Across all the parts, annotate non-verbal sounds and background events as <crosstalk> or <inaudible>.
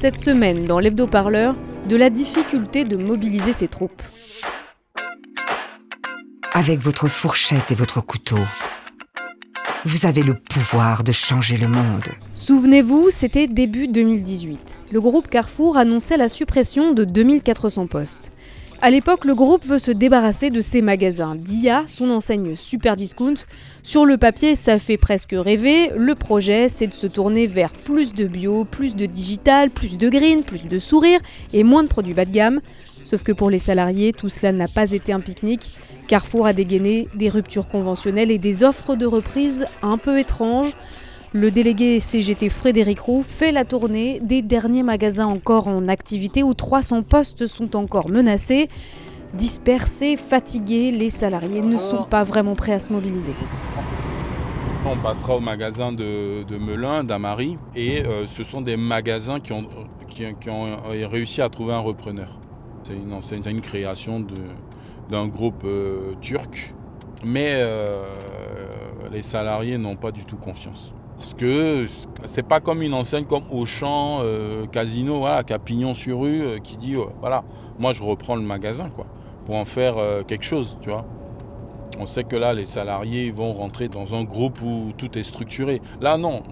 Cette semaine, dans l'hebdo-parleur, de la difficulté de mobiliser ses troupes. Avec votre fourchette et votre couteau, vous avez le pouvoir de changer le monde. Souvenez-vous, c'était début 2018. Le groupe Carrefour annonçait la suppression de 2400 postes. À l'époque, le groupe veut se débarrasser de ses magasins. Dia, son enseigne super discount. Sur le papier, ça fait presque rêver. Le projet, c'est de se tourner vers plus de bio, plus de digital, plus de green, plus de sourire et moins de produits bas de gamme. Sauf que pour les salariés, tout cela n'a pas été un pique-nique. Carrefour a dégainé des ruptures conventionnelles et des offres de reprise un peu étranges. Le délégué CGT Frédéric Roux fait la tournée des derniers magasins encore en activité où 300 postes sont encore menacés. Dispersés, fatigués, les salariés ne sont pas vraiment prêts à se mobiliser. On passera au magasin de, Melun, d'Amari, et euh, ce sont des magasins qui ont, euh, réussi à trouver un repreneur. C'est une, création d'un groupe euh, turc, mais les salariés n'ont pas du tout confiance. Parce que c'est pas comme une enseigne comme Auchan, euh, Casino, voilà, qui a pignon sur rue, euh, qui dit voilà, moi je reprends le magasin quoi, pour en faire euh, quelque chose, tu vois. On sait que là, les salariés vont rentrer dans un groupe où tout est structuré. Là, non,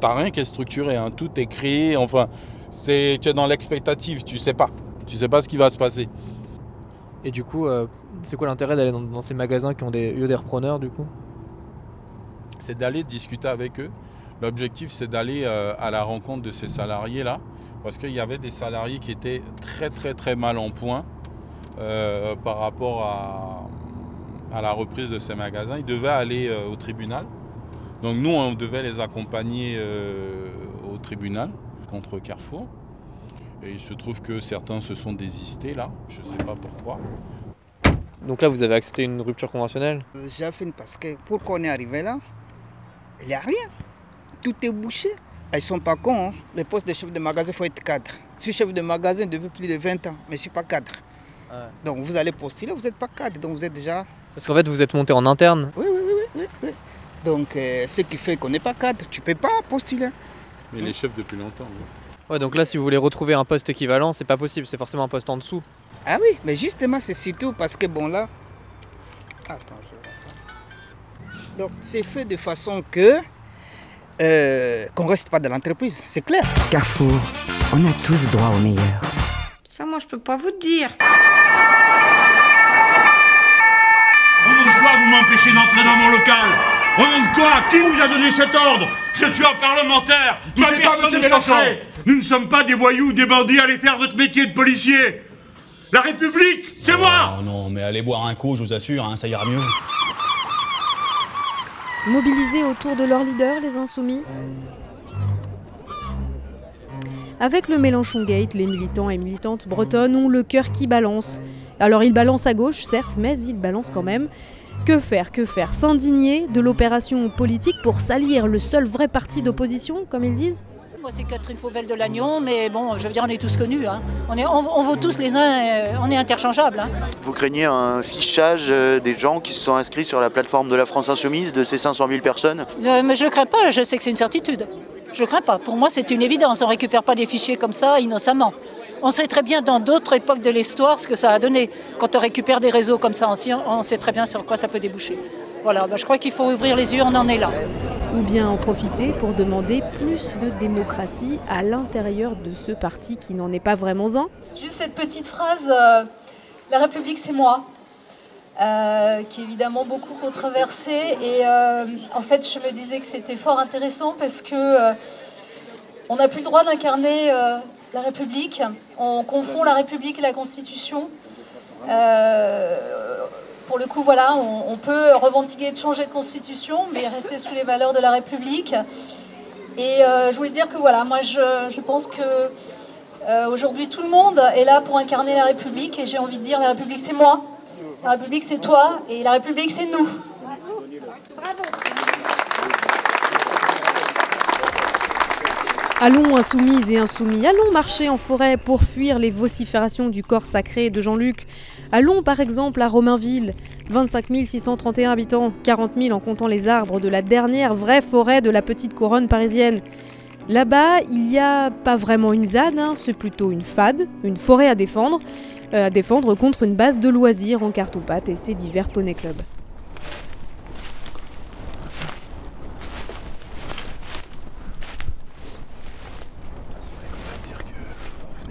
t'as rien qui est structuré, hein. tout est créé. Enfin, c'est tu es dans l'expectative, tu sais pas, tu sais pas ce qui va se passer. Et du coup, c'est quoi l'intérêt d'aller dans, dans ces magasins qui ont des, eu des repreneurs du coup? C'est d'aller discuter avec eux. L'objectif, c'est d'aller euh, à la rencontre de ces salariés-là, parce qu'il y avait des salariés qui étaient très très très mal en point euh, par rapport à, à la reprise de ces magasins. Ils devaient aller euh, au tribunal. Donc nous, on devait les accompagner euh, au tribunal contre Carrefour. Et il se trouve que certains se sont désistés là, je ne sais pas pourquoi. Donc là, vous avez accepté une rupture conventionnelle? J'ai fait parce que pour qu'on est arrivé là, il n'y a rien. Tout est bouché. Ah, Ils sont pas cons. hein. Les postes de chef de magasin, il faut être cadre. Je suis chef de magasin depuis plus de 20 ans, mais je ne suis pas cadre. Ouais. Donc vous allez postuler, vous n'êtes pas cadre. Donc vous êtes déjà. Parce qu'en fait, vous êtes monté en interne. Oui, oui, oui, oui, oui, oui. Donc euh, ce qui fait qu'on n'est pas cadre, tu ne peux pas postuler. Mais les chefs depuis longtemps. Ouais, donc là, si vous voulez retrouver un poste équivalent, c'est pas possible, c'est forcément un poste en dessous. Ah oui, mais justement, c'est surtout parce que bon là. Attends, je. Donc c'est fait de façon que. euh, qu'on ne reste pas dans l'entreprise, c'est clair. Carrefour, on a tous droit au meilleur. Ça, moi, je peux pas vous dire. Au nom de quoi vous m'empêchez d'entrer dans mon local? Au nom de quoi? Qui vous a donné cet ordre? Je suis un parlementaire Ma Touchez pas, personne monsieur Mélenchon. Nous ne sommes pas des voyous, des bandits, allez faire votre métier de policier La République, c'est moi Oh non, mais allez boire un coup, je vous assure, hein, ça ira mieux. Mobilisés autour de leur leader, les insoumis Avec le Mélenchon Gate, les militants et militantes bretonnes ont le cœur qui balance. Alors ils balancent à gauche, certes, mais ils balancent quand même. Que faire, que faire? S'indigner de l'opération politique pour salir le seul vrai parti d'opposition, comme ils disent? Moi, c'est Catherine Fauvel de Lannion, mais bon, je veux dire, on est tous connus. hein. On, est, on, on vaut tous les uns, euh, on est interchangeables. hein. Vous craignez un fichage euh, des gens qui se sont inscrits sur la plateforme de la France Insoumise, de ces 500 000 personnes? Euh, mais je ne crains pas, je sais que c'est une certitude. Je ne crains pas. Pour moi, c'est une évidence. On ne récupère pas des fichiers comme ça innocemment. On sait très bien dans d'autres époques de l'histoire ce que ça a donné. Quand on récupère des réseaux comme ça anciens, on sait très bien sur quoi ça peut déboucher. Voilà, bah, je crois qu'il faut ouvrir les yeux, on en est là. Ou bien en profiter pour demander plus de démocratie à l'intérieur de ce parti qui n'en est pas vraiment un Juste cette petite phrase, euh, la République c'est moi, euh, qui est évidemment beaucoup controversée. Et euh, en fait, je me disais que c'était fort intéressant parce que euh, on n'a plus le droit d'incarner euh, la République. On confond la République et la Constitution. Euh, pour le coup, voilà, on, peut revendiquer de changer de constitution, mais rester sous les valeurs de la République. Et euh, je voulais dire que voilà, moi je, je pense que euh, aujourd'hui tout le monde est là pour incarner la République et j'ai envie de dire la République c'est moi, la République c'est toi et la République c'est nous. Allons insoumises et insoumis, allons marcher en forêt pour fuir les vociférations du corps sacré de Jean-Luc. Allons par exemple à Romainville, 25 631 habitants, 40 000 en comptant les arbres de la dernière vraie forêt de la petite couronne parisienne. Là-bas, il n'y a pas vraiment une ZAD, hein, c'est plutôt une FAD, une forêt à défendre, euh, à défendre contre une base de loisirs en carton-pâte et ses divers poney clubs.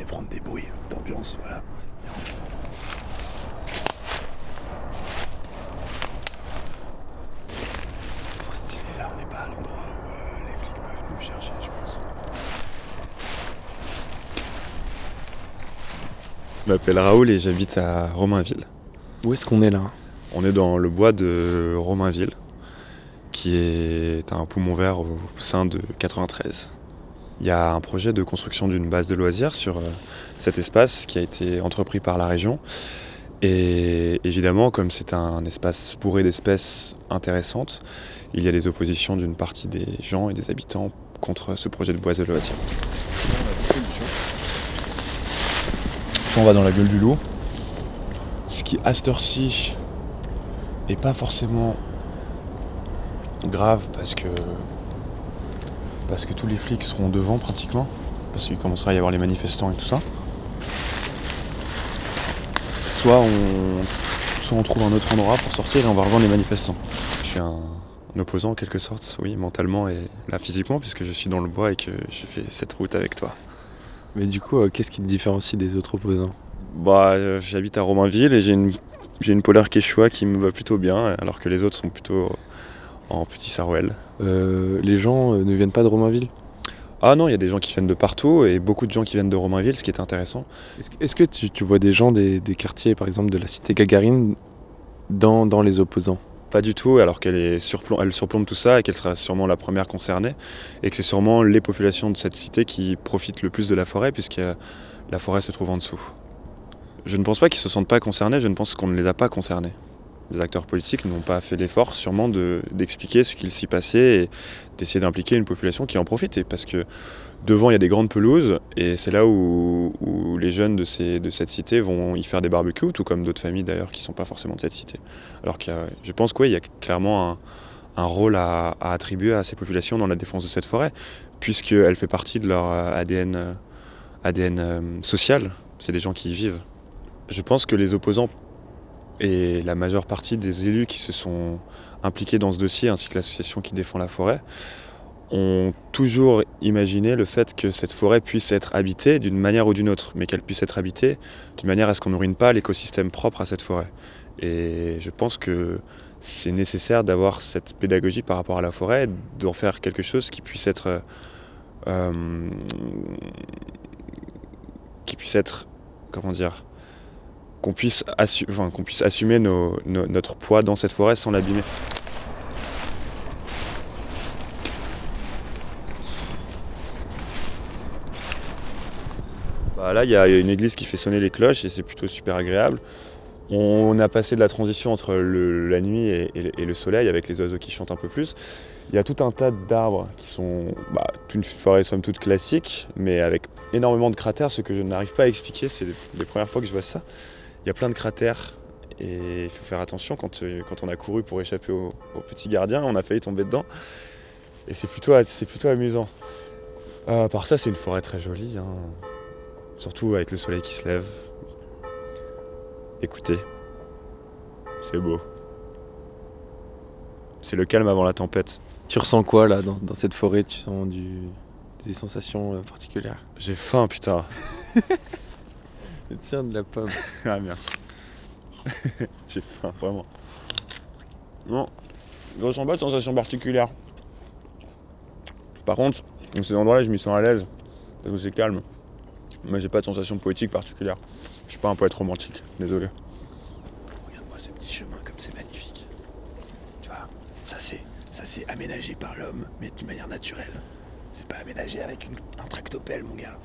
Prendre des bruits d'ambiance, voilà. C'est trop stylé, là on n'est pas à l'endroit où euh, les flics peuvent nous chercher, je pense. Je m'appelle Raoul et j'habite à Romainville. Où est-ce qu'on est là? On est dans le bois de Romainville, qui est un poumon vert au sein de 93. Il y a un projet de construction d'une base de loisirs sur euh, cet espace qui a été entrepris par la région. Et évidemment, comme c'est un espace bourré d'espèces intéressantes, il y a des oppositions d'une partie des gens et des habitants contre ce projet de base de loisirs. On va dans la gueule du loup, ce qui à cette heure-ci est pas forcément grave parce que parce que tous les flics seront devant pratiquement, parce qu'il commencera à y avoir les manifestants et tout ça. Soit on, soit on trouve un autre endroit pour sortir et on va rejoindre les manifestants. Je suis un, un opposant en quelque sorte, oui, mentalement et là physiquement, puisque je suis dans le bois et que je fais cette route avec toi. Mais du coup, euh, qu'est-ce qui te différencie des autres opposants? Bah, euh, j'habite à Romainville et j'ai une, j'ai une polaire quechua qui me va plutôt bien, alors que les autres sont plutôt en petit sarouel. Euh, Les gens euh, ne viennent pas de Romainville? Ah non, il y a des gens qui viennent de partout et beaucoup de gens qui viennent de Romainville, ce qui est intéressant. Est-ce que, tu, tu vois des gens des, des quartiers, par exemple, de la cité Gagarine dans, dans les opposants? Pas du tout, alors qu'elle est surplom- elle surplombe tout ça et qu'elle sera sûrement la première concernée. Et que c'est sûrement les populations de cette cité qui profitent le plus de la forêt, puisque la forêt se trouve en dessous. Je ne pense pas qu'ils se sentent pas concernés, je ne pense qu'on ne les a pas concernés. Les acteurs politiques n'ont pas fait l'effort sûrement de- d'expliquer ce qu'il s'y passait et d'essayer d'impliquer une population qui en profitait. Parce que devant, il y a des grandes pelouses et c'est là où, les jeunes de, ces, de cette cité vont y faire des barbecues, tout comme d'autres familles d'ailleurs qui ne sont pas forcément de cette cité. Alors a- je pense qu'il y a clairement un, un rôle à, à attribuer à ces populations dans la défense de cette forêt, puisqu'elle fait partie de leur euh, ADN, euh, ADN euh, social. C'est des gens qui y vivent. Je pense que les opposants et la majeure partie des élus qui se sont impliqués dans ce dossier, ainsi que l'association qui défend la forêt, ont toujours imaginé le fait que cette forêt puisse être habitée d'une manière ou d'une autre, mais qu'elle puisse être habitée d'une manière à ce qu'on ne ruine pas l'écosystème propre à cette forêt. Et je pense que c'est nécessaire d'avoir cette pédagogie par rapport à la forêt, d'en faire quelque chose qui puisse être euh, qui puisse être comment dire qu'on puisse, assumer notre poids dans cette forêt sans l'abîmer. Bah là, il y a une église qui fait sonner les cloches et c'est plutôt super agréable. On a passé de la transition entre la nuit et, le- soleil avec les oiseaux qui chantent un peu plus. Il y a tout un tas d'arbres qui sont bah, une forêt somme toute classique, mais avec énormément de cratères. Ce que je n'arrive pas à expliquer, c'est les premières fois que je vois ça. Il y a plein de cratères et il faut faire attention quand, euh, quand on a couru pour échapper au, au petit gardien, on a failli tomber dedans. Et c'est plutôt, c'est plutôt amusant. Euh, par ça, c'est une forêt très jolie, hein. surtout avec le soleil qui se lève. Écoutez, c'est beau. C'est le calme avant la tempête. Tu ressens quoi là dans, dans cette forêt? Tu sens du, des sensations euh, particulières? J'ai faim, putain. <laughs> Tiens, de la pomme. <laughs> ah, merci. <laughs> J'ai faim, vraiment. Non, je ressens pas de sensation particulière. Par contre, dans ces endroits-là, je m'y sens à l'aise. Parce que c'est calme. Mais j'ai pas de sensation poétique particulière. Je suis pas un poète romantique, désolé. Regarde-moi ce petit chemin comme c'est magnifique. Tu vois, ça c'est ça c'est aménagé par l'homme, mais d'une manière naturelle. C'est pas aménagé avec une- un tractopelle, mon gars.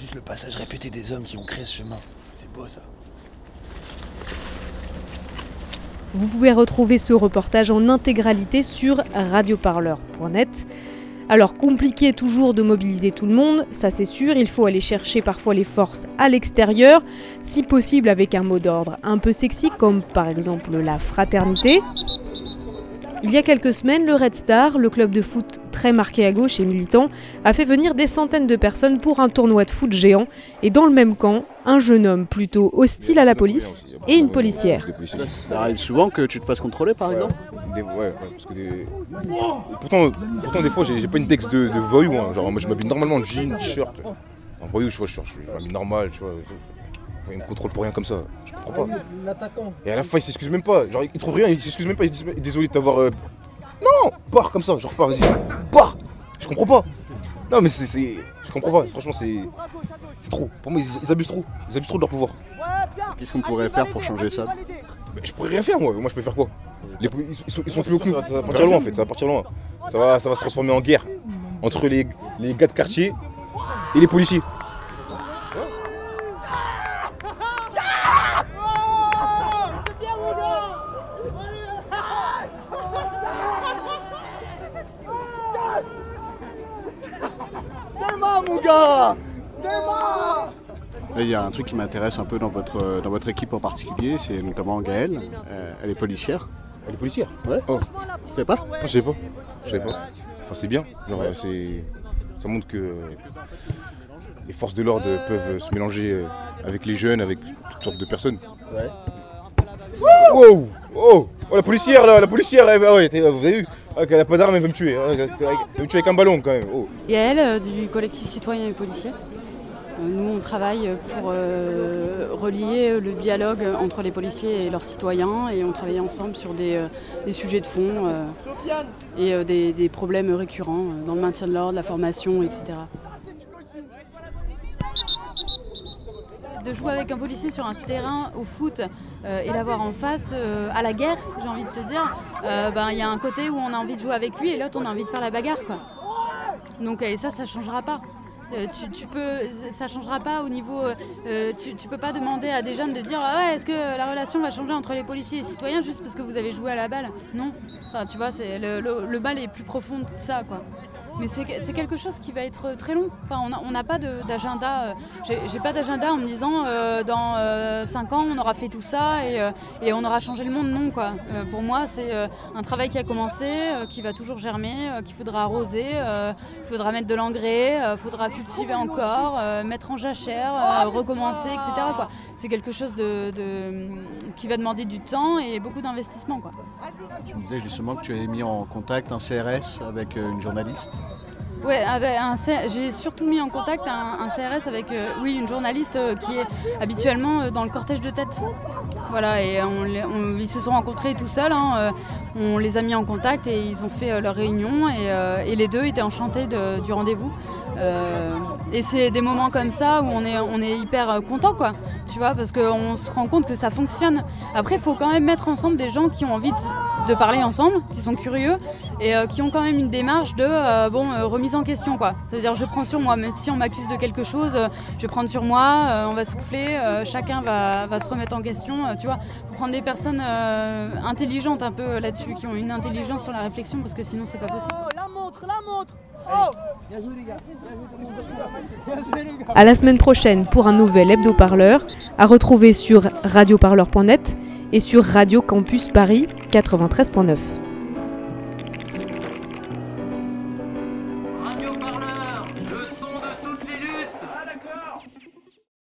Juste le passage répété des hommes qui ont créé ce chemin. C'est beau ça. Vous pouvez retrouver ce reportage en intégralité sur radioparleur.net. Alors compliqué toujours de mobiliser tout le monde, ça c'est sûr, il faut aller chercher parfois les forces à l'extérieur, si possible avec un mot d'ordre un peu sexy comme par exemple la fraternité. Il y a quelques semaines, le Red Star, le club de foot très marqué à gauche et militant, a fait venir des centaines de personnes pour un tournoi de foot géant et dans le même camp, un jeune homme plutôt hostile à la police et une policière. Ça arrive souvent que tu te fasses contrôler par exemple Des- ouais, ouais, parce que des... pourtant, pourtant, des fois, j'ai pas une texte de, de voyou. hein. Genre, moi, je m'habille normalement en jean, t-shirt. Un voyou, je vois, je suis, normal, tu vois. Il me contrôle pour rien comme ça. Je comprends pas. Et à la fin, il s'excuse même pas. Genre, il trouve rien, il s'excuse même pas. Il se dit désolé de t'avoir. euh, Non Pars comme ça, genre, pars, vas-y. Pars Je comprends pas. Non, mais c'est. Je comprends pas. Franchement, c'est. C'est trop. Pour moi, ils, ils abusent trop. Ils abusent trop de leur pouvoir. Qu'est-ce qu'on pourrait faire pour changer ça Mais je pourrais rien faire, moi. Moi, je peux faire quoi? Les ils, sont, ils sont plus hauts que nous. Ça va partir loin, en fait. Ça va partir loin. Ça va, ça va se transformer en guerre entre les, les gars de quartier et les policiers. Démarre, mon gars Là, Il y a un truc qui m'intéresse un peu dans votre, dans votre équipe en particulier, c'est notamment Gaëlle. Euh, elle est policière. Elle est policière Ouais. Oh. Tu sais pas Non, je sais pas. Je sais pas. Enfin, c'est bien. Genre, c'est... Ça montre que les forces de l'ordre peuvent se mélanger euh, avec les jeunes, avec toutes sortes de personnes. Ouais. Wow Oh Oh, la policière là, la policière, elle, ah ouais, vous avez vu? Ah, Elle a pas d'arme, elle veut me tuer. Ah, Elle veut me tuer avec un ballon quand même. Oh. Gaëlle euh, du collectif citoyen et policier? Euh, Nous, on travaille pour euh, relier le dialogue entre les policiers et leurs citoyens et on travaille ensemble sur des, euh, sujets de fond et des, problèmes récurrents dans le maintien de l'ordre, la formation, etc. De jouer avec un policier sur un terrain au foot et l'avoir en face à la guerre, j'ai envie de te dire, ben, il y a un côté où on a envie de jouer avec lui et l'autre on a envie de faire la bagarre. Quoi. Donc et ça, ça changera pas. Euh, tu, tu peux, ça changera pas au niveau. euh, tu, tu peux pas demander à des jeunes de dire ah ouais, est-ce que la relation va changer entre les policiers et les citoyens juste parce que vous avez joué à la balle? Non. Enfin, tu vois, c'est le, le, le bal est plus profond que ça, quoi. Mais c'est quelque chose qui va être très long. Enfin, on n'a pas d'agenda. euh, J'ai pas d'agenda en me disant euh, dans 5 ans on aura fait tout ça et, euh, et on aura changé le monde. Non, quoi. Euh, pour moi, c'est euh, un travail qui a commencé, euh, qui va toujours germer, euh, qu'il faudra arroser, euh, qu'il faudra mettre de l'engrais, il faudra cultiver encore, euh, mettre en jachère, euh, recommencer, etc. C'est quelque chose de, qui va demander du temps et beaucoup d'investissement. Tu me disais justement que tu avais mis en contact un CRS avec euh, une journaliste. C- j'ai surtout mis en contact un, CRS avec euh, oui, une journaliste euh, qui est habituellement euh, dans le cortège de tête. Voilà, et ils se sont rencontrés tout seuls. hein, euh, on les a mis en contact et ils ont fait euh, leur réunion et, euh, les deux étaient enchantés du rendez-vous. Euh, et c'est des moments comme ça où on est, on est hyper euh, content, quoi. Tu vois, parce qu'on se rend compte que ça fonctionne. Après, il faut quand même mettre ensemble des gens qui ont envie de, parler ensemble, qui sont curieux et euh, qui ont quand même une démarche de bon remise en question, quoi. C'est-à-dire, je prends sur moi, même si on m'accuse de quelque chose, je vais prendre sur moi, on va souffler, chacun va, va se remettre en question, tu vois. Faut prendre des personnes intelligentes un peu là-dessus, qui ont une intelligence sur la réflexion, parce que sinon, c'est pas possible. Montre, la Oh À la semaine prochaine pour un nouvel hebdo-parleur à retrouver sur radioparleur.net et sur Radio Campus Paris 93.9.